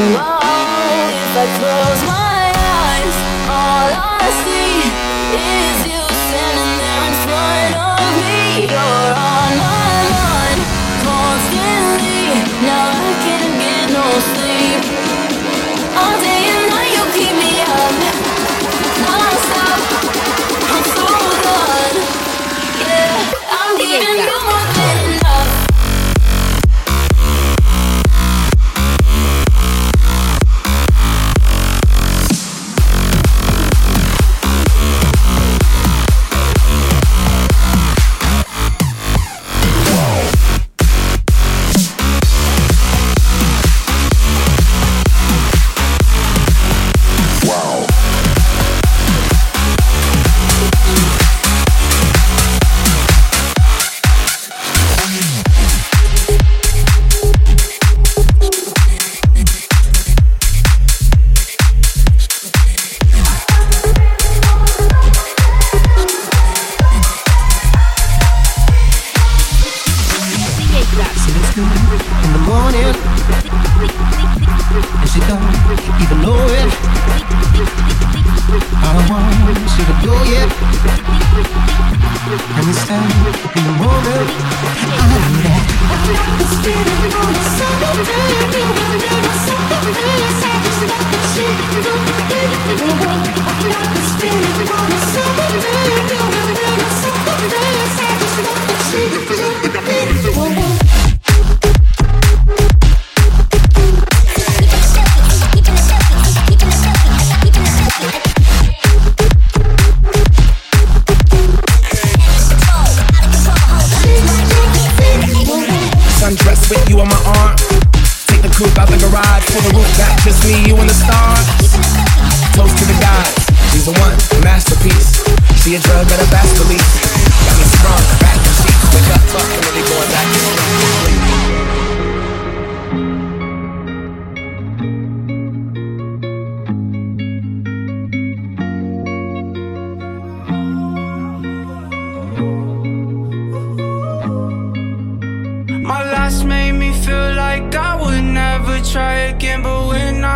If I close my eyes.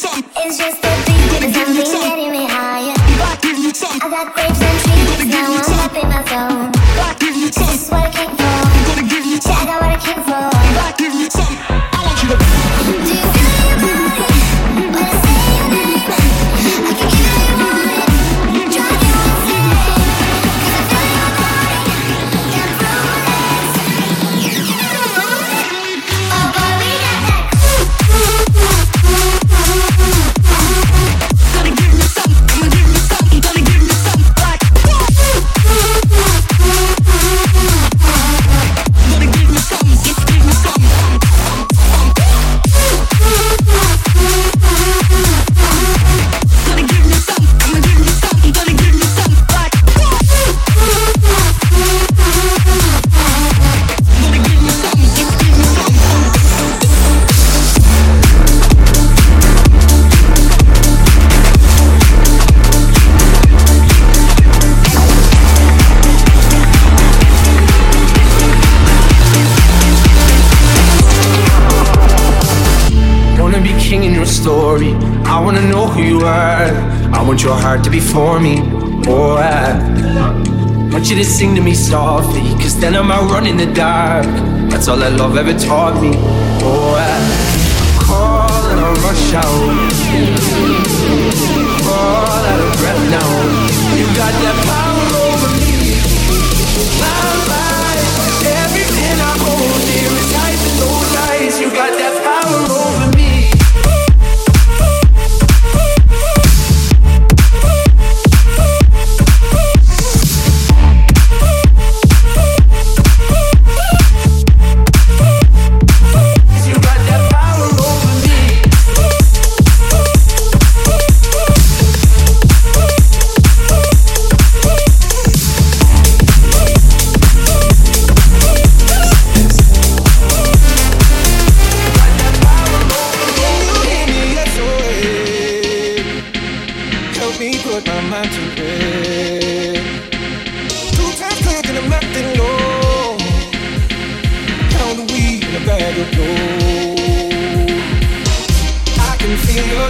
It's just the beat that got me getting me higher. I got grapes and now. I'm up in my phone. It's working. Want your heart to be for me. Oh, I want you to sing to me softly. Cause then I'm out running the dark. That's all that love ever taught me. Oh, I call and I rush out.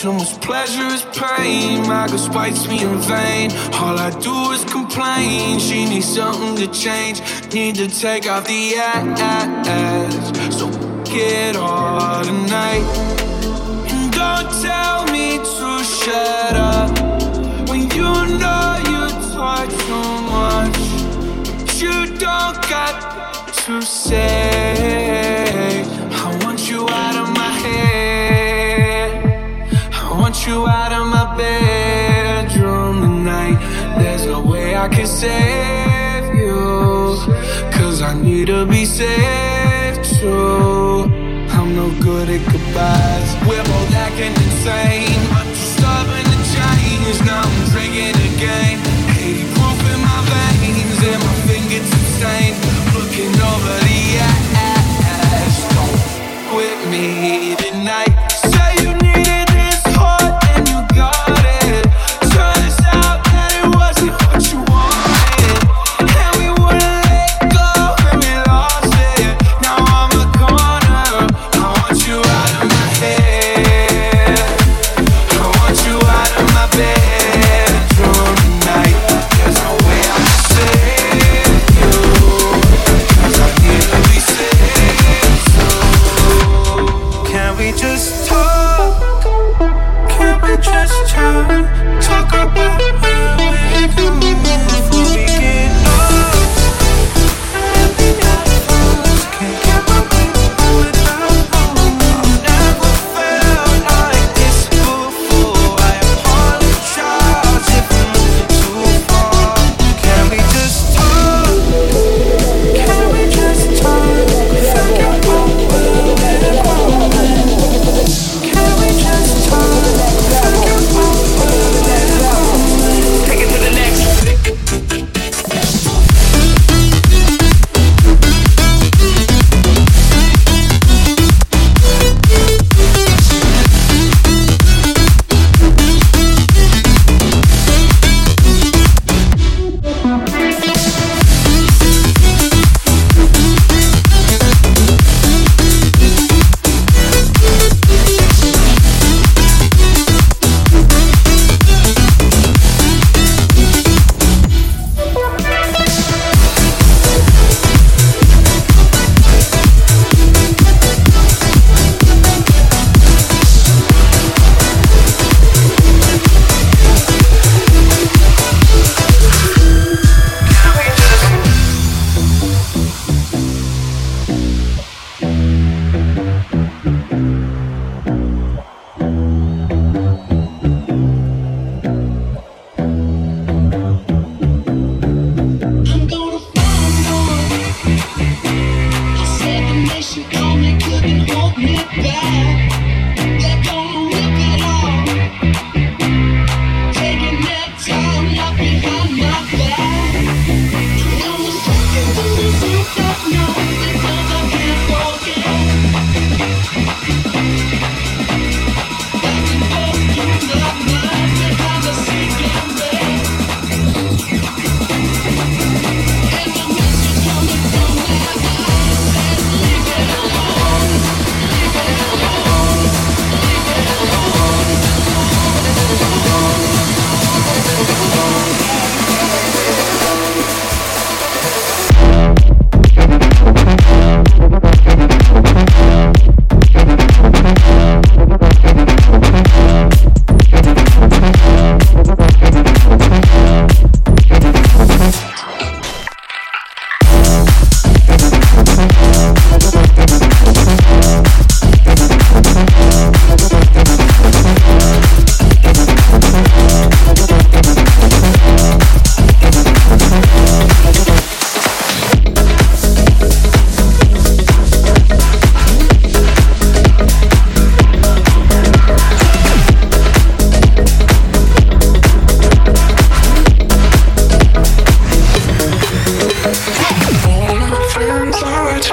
too much pleasure is pain. My girl spites me in vain. All I do is complain. She needs something to change. Need to take off the ass. So get all tonight. And don't tell me to shut up when you know you talk too much. But you don't got to say. you out of my bedroom tonight. There's no way I can save you Cause I need to be saved too. I'm no good at goodbyes. We're both acting insane. I'm starving stubborn to change Now I'm drinking again. 80 proof in my veins And my fingers stained. Looking over the ass. Don't quit me.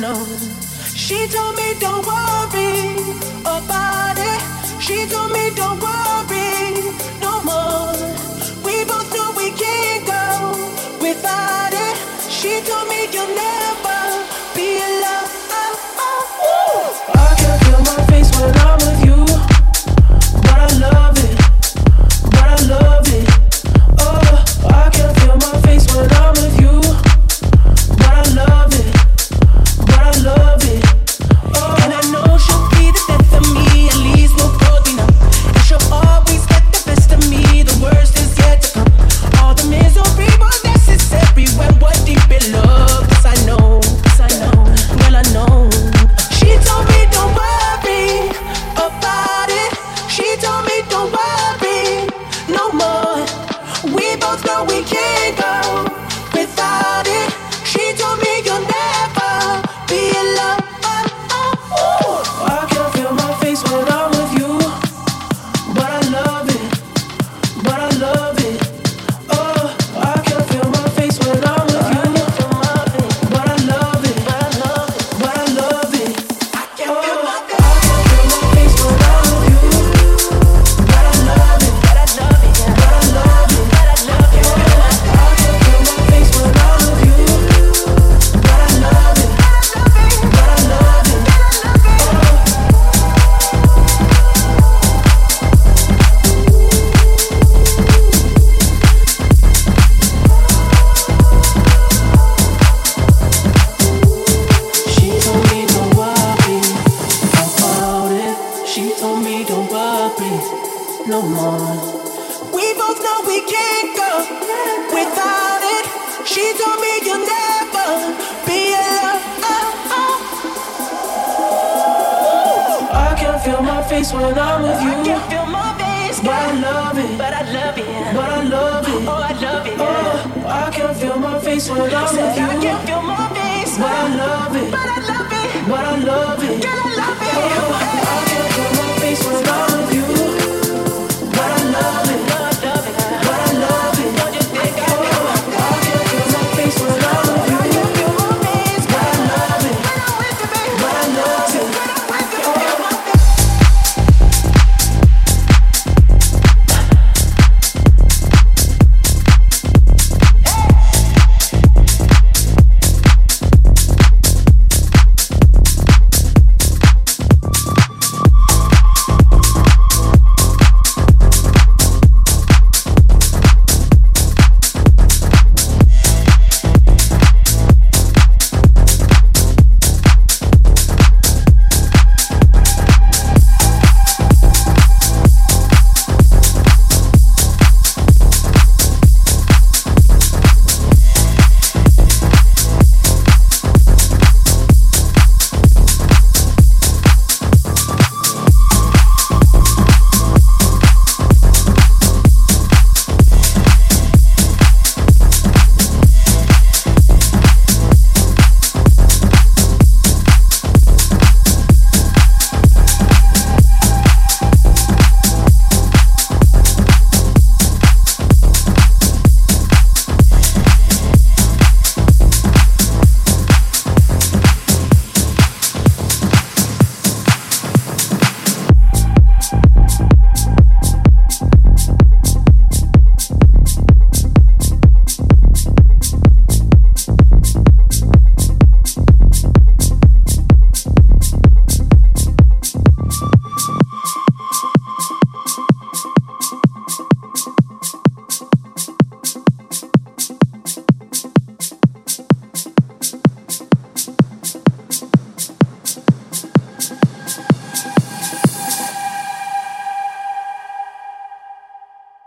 Know. She told me don't. worries no more. We both know we can't go without it. She told me you'll never be alone. Oh, oh. I can feel my face when I'm with you. I can feel my face, but I love it. But I love it. But I love it. Oh, I love it. Oh, I can feel my face when I'm Said with you. I can feel my face, but I love it. But I love it. But I love it. Girl, I love it. Oh place was lost.